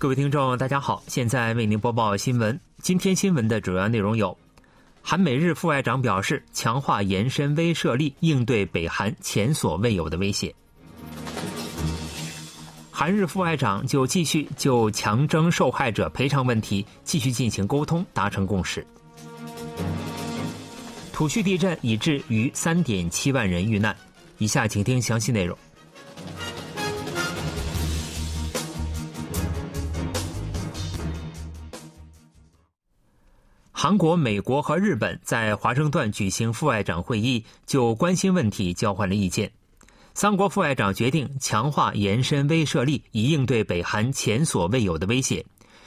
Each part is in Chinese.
各位听众，大家好，现在为您播报新闻。今天新闻的主要内容有：韩美日副外长表示，强化延伸威慑力，应对北韩前所未有的威胁。韩日副外长就继续就强征受害者赔偿问题继续进行沟通，达成共识。土叙地震已致逾三点七万人遇难。以下请听详细内容。韩国、美国和日本在华盛顿举行副外长会议，就关心问题交换了意见。三国副外长决定强化延伸威慑力，以应对北韩前所未有的威胁，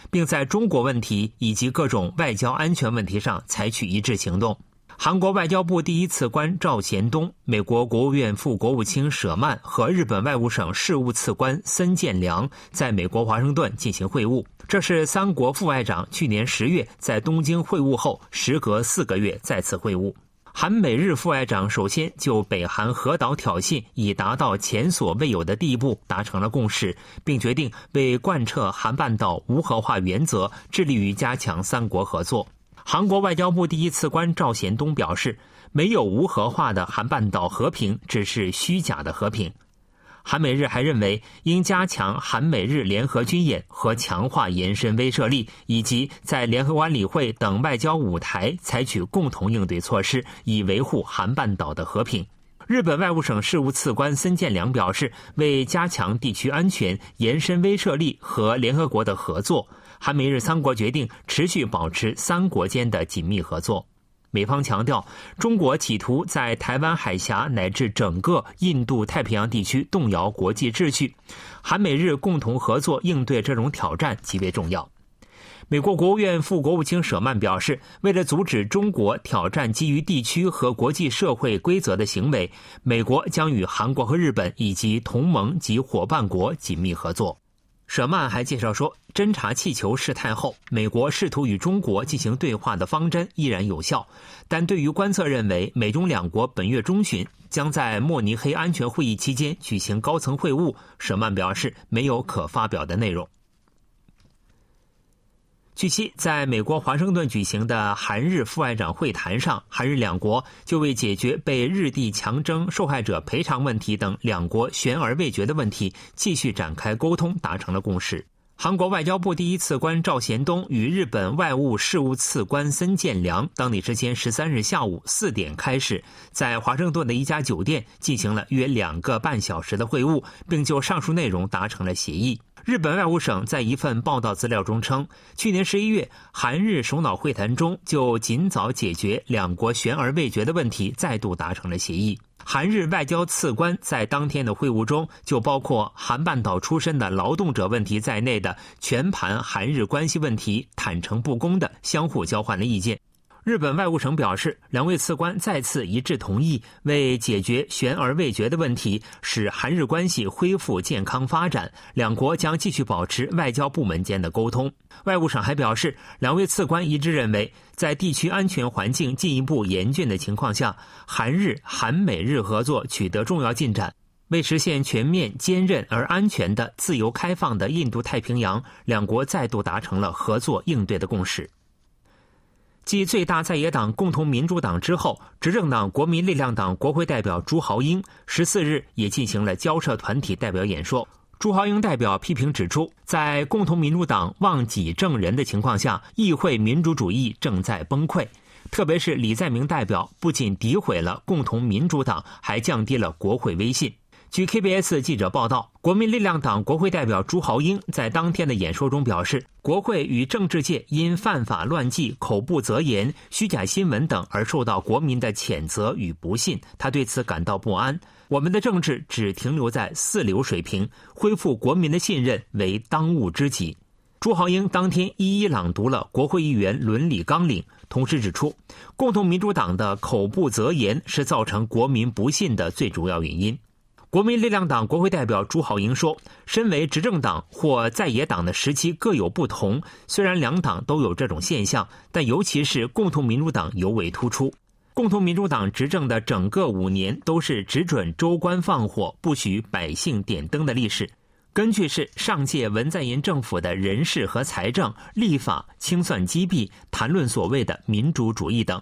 并在中国问题以及各种外交安全问题上采取一致行动。韩国外交部第一次官赵贤东、美国国务院副国务卿舍曼和日本外务省事务次官森健良在美国华盛顿进行会晤。这是三国副外长去年十月在东京会晤后，时隔四个月再次会晤。韩美日副外长首先就北韩核岛挑衅已达到前所未有的地步达成了共识，并决定为贯彻韩半岛无核化原则，致力于加强三国合作。韩国外交部第一次官赵贤东表示：“没有无核化的韩半岛和平，只是虚假的和平。”韩美日还认为，应加强韩美日联合军演和强化延伸威慑力，以及在联合国理会等外交舞台采取共同应对措施，以维护韩半岛的和平。日本外务省事务次官森健良表示，为加强地区安全、延伸威慑力和联合国的合作，韩美日三国决定持续保持三国间的紧密合作。美方强调，中国企图在台湾海峡乃至整个印度太平洋地区动摇国际秩序，韩美日共同合作应对这种挑战极为重要。美国国务院副国务卿舍曼表示，为了阻止中国挑战基于地区和国际社会规则的行为，美国将与韩国和日本以及同盟及伙伴国紧密合作。舍曼还介绍说，侦察气球事态后，美国试图与中国进行对话的方针依然有效。但对于观测认为美中两国本月中旬将在慕尼黑安全会议期间举行高层会晤，舍曼表示没有可发表的内容。据悉，在美国华盛顿举行的韩日副外长会谈上，韩日两国就为解决被日地强征受害者赔偿问题等两国悬而未决的问题，继续展开沟通，达成了共识。韩国外交部第一次官赵贤东与日本外务事务次官森健良，当地时间十三日下午四点开始，在华盛顿的一家酒店进行了约两个半小时的会晤，并就上述内容达成了协议。日本外务省在一份报道资料中称，去年十一月，韩日首脑会谈中就尽早解决两国悬而未决的问题再度达成了协议。韩日外交次官在当天的会晤中，就包括韩半岛出身的劳动者问题在内的全盘韩日关系问题坦诚不公的相互交换了意见。日本外务省表示，两位次官再次一致同意为解决悬而未决的问题，使韩日关系恢复健康发展。两国将继续保持外交部门间的沟通。外务省还表示，两位次官一致认为，在地区安全环境进一步严峻的情况下，韩日、韩美日合作取得重要进展。为实现全面、坚韧而安全的自由开放的印度太平洋，两国再度达成了合作应对的共识。继最大在野党共同民主党之后，执政党国民力量党国会代表朱豪英十四日也进行了交涉团体代表演说。朱豪英代表批评指出，在共同民主党忘己正人的情况下，议会民主主义正在崩溃。特别是李在明代表不仅诋毁了共同民主党，还降低了国会威信。据 KBS 记者报道，国民力量党国会代表朱豪英在当天的演说中表示，国会与政治界因犯法乱纪、口不择言、虚假新闻等而受到国民的谴责与不信，他对此感到不安。我们的政治只停留在四流水平，恢复国民的信任为当务之急。朱豪英当天一一朗读了国会议员伦理纲领，同时指出，共同民主党的口不择言是造成国民不信的最主要原因。国民力量党国会代表朱浩英说：“身为执政党或在野党的时期各有不同，虽然两党都有这种现象，但尤其是共同民主党尤为突出。共同民主党执政的整个五年都是只准州官放火，不许百姓点灯的历史。根据是上届文在寅政府的人事和财政、立法清算击毙，谈论所谓的民主主义等。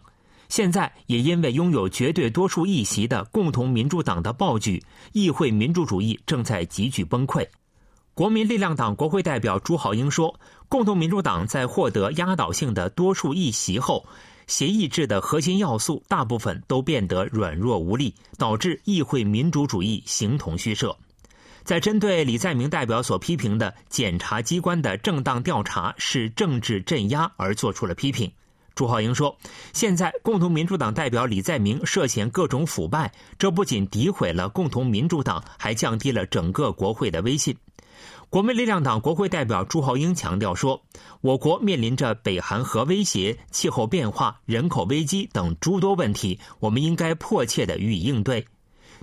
现在也因为拥有绝对多数议席的共同民主党的暴举，议会民主主义正在急剧崩溃。国民力量党国会代表朱浩英说：“共同民主党在获得压倒性的多数议席后，协议制的核心要素大部分都变得软弱无力，导致议会民主主义形同虚设。”在针对李在明代表所批评的检察机关的正当调查是政治镇压而做出了批评。朱浩英说：“现在共同民主党代表李在明涉嫌各种腐败，这不仅诋毁了共同民主党，还降低了整个国会的威信。”国民力量党国会代表朱浩英强调说：“我国面临着北韩核威胁、气候变化、人口危机等诸多问题，我们应该迫切的予以应对。”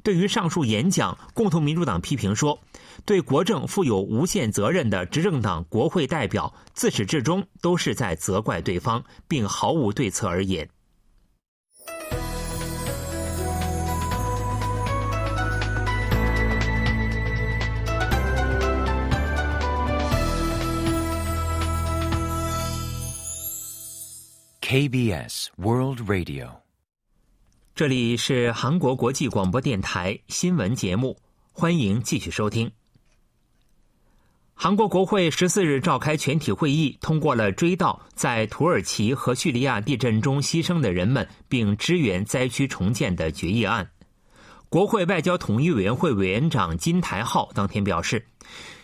对于上述演讲，共同民主党批评说，对国政负有无限责任的执政党国会代表自始至终都是在责怪对方，并毫无对策而言。KBS World Radio。这里是韩国国际广播电台新闻节目，欢迎继续收听。韩国国会十四日召开全体会议，通过了追悼在土耳其和叙利亚地震中牺牲的人们，并支援灾区重建的决议案。国会外交统一委员会委员长金台浩当天表示，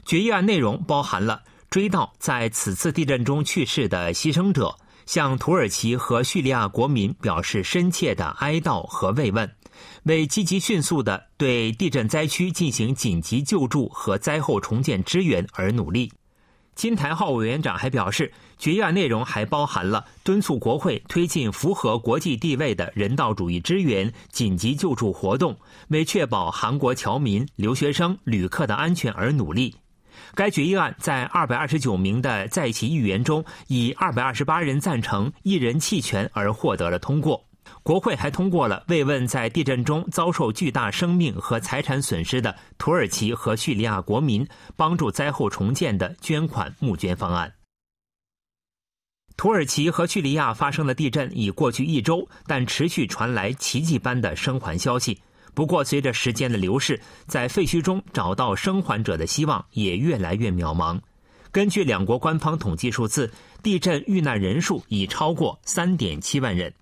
决议案内容包含了追悼在此次地震中去世的牺牲者。向土耳其和叙利亚国民表示深切的哀悼和慰问，为积极迅速的对地震灾区进行紧急救助和灾后重建支援而努力。金台浩委员长还表示，决议案内容还包含了敦促国会推进符合国际地位的人道主义支援、紧急救助活动，为确保韩国侨民、留学生、旅客的安全而努力。该决议案在二百二十九名的在席议员中，以二百二十八人赞成、一人弃权而获得了通过。国会还通过了慰问在地震中遭受巨大生命和财产损失的土耳其和叙利亚国民，帮助灾后重建的捐款募捐方案。土耳其和叙利亚发生的地震已过去一周，但持续传来奇迹般的生还消息。不过，随着时间的流逝，在废墟中找到生还者的希望也越来越渺茫。根据两国官方统计数字，地震遇难人数已超过三点七万人。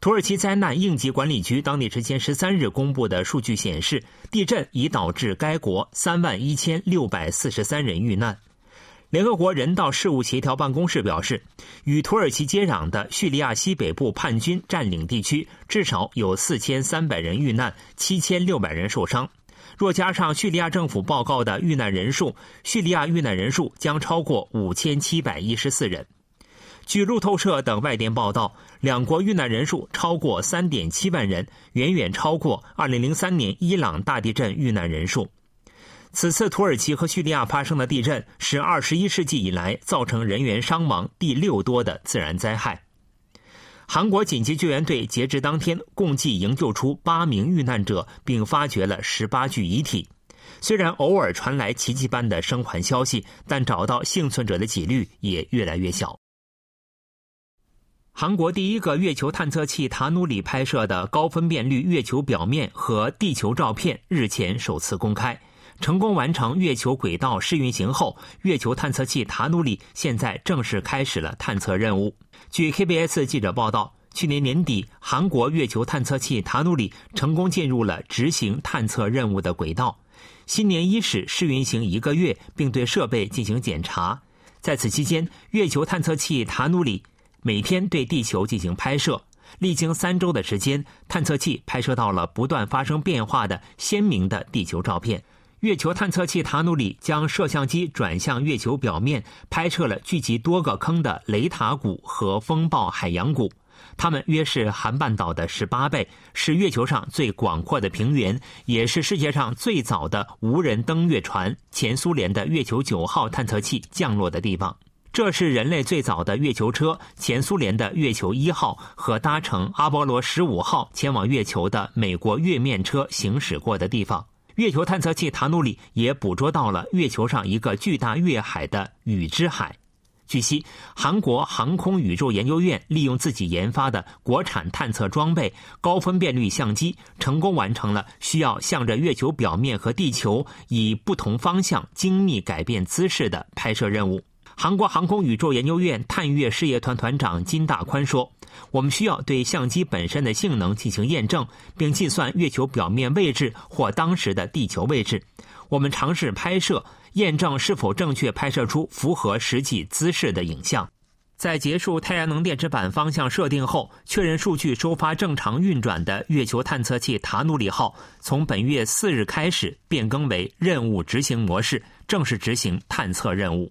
土耳其灾难应急管理局当地时间十三日公布的数据显示，地震已导致该国三万一千六百四十三人遇难。联合国人道事务协调办公室表示，与土耳其接壤的叙利亚西北部叛军占领地区至少有四千三百人遇难，七千六百人受伤。若加上叙利亚政府报告的遇难人数，叙利亚遇难人数将超过五千七百一十四人。据路透社等外电报道，两国遇难人数超过三点七万人，远远超过二零零三年伊朗大地震遇难人数。此次土耳其和叙利亚发生的地震是二十一世纪以来造成人员伤亡第六多的自然灾害。韩国紧急救援队截至当天共计营救出八名遇难者，并发掘了十八具遗体。虽然偶尔传来奇迹般的生还消息，但找到幸存者的几率也越来越小。韩国第一个月球探测器塔努里拍摄的高分辨率月球表面和地球照片日前首次公开。成功完成月球轨道试运行后，月球探测器塔努里现在正式开始了探测任务。据 KBS 记者报道，去年年底，韩国月球探测器塔努里成功进入了执行探测任务的轨道。新年伊始试运行一个月，并对设备进行检查。在此期间，月球探测器塔努里每天对地球进行拍摄。历经三周的时间，探测器拍摄到了不断发生变化的鲜明的地球照片。月球探测器塔努里将摄像机转向月球表面，拍摄了聚集多个坑的雷塔谷和风暴海洋谷，它们约是韩半岛的十八倍，是月球上最广阔的平原，也是世界上最早的无人登月船——前苏联的月球九号探测器降落的地方。这是人类最早的月球车——前苏联的月球一号和搭乘阿波罗十五号前往月球的美国月面车行驶过的地方。月球探测器塔努里也捕捉到了月球上一个巨大月海的雨之海。据悉，韩国航空宇宙研究院利用自己研发的国产探测装备——高分辨率相机，成功完成了需要向着月球表面和地球以不同方向精密改变姿势的拍摄任务。韩国航空宇宙研究院探月事业团团长金大宽说：“我们需要对相机本身的性能进行验证，并计算月球表面位置或当时的地球位置。我们尝试拍摄。”验证是否正确拍摄出符合实际姿势的影像。在结束太阳能电池板方向设定后，确认数据收发正常运转的月球探测器塔努里号，从本月四日开始变更为任务执行模式，正式执行探测任务。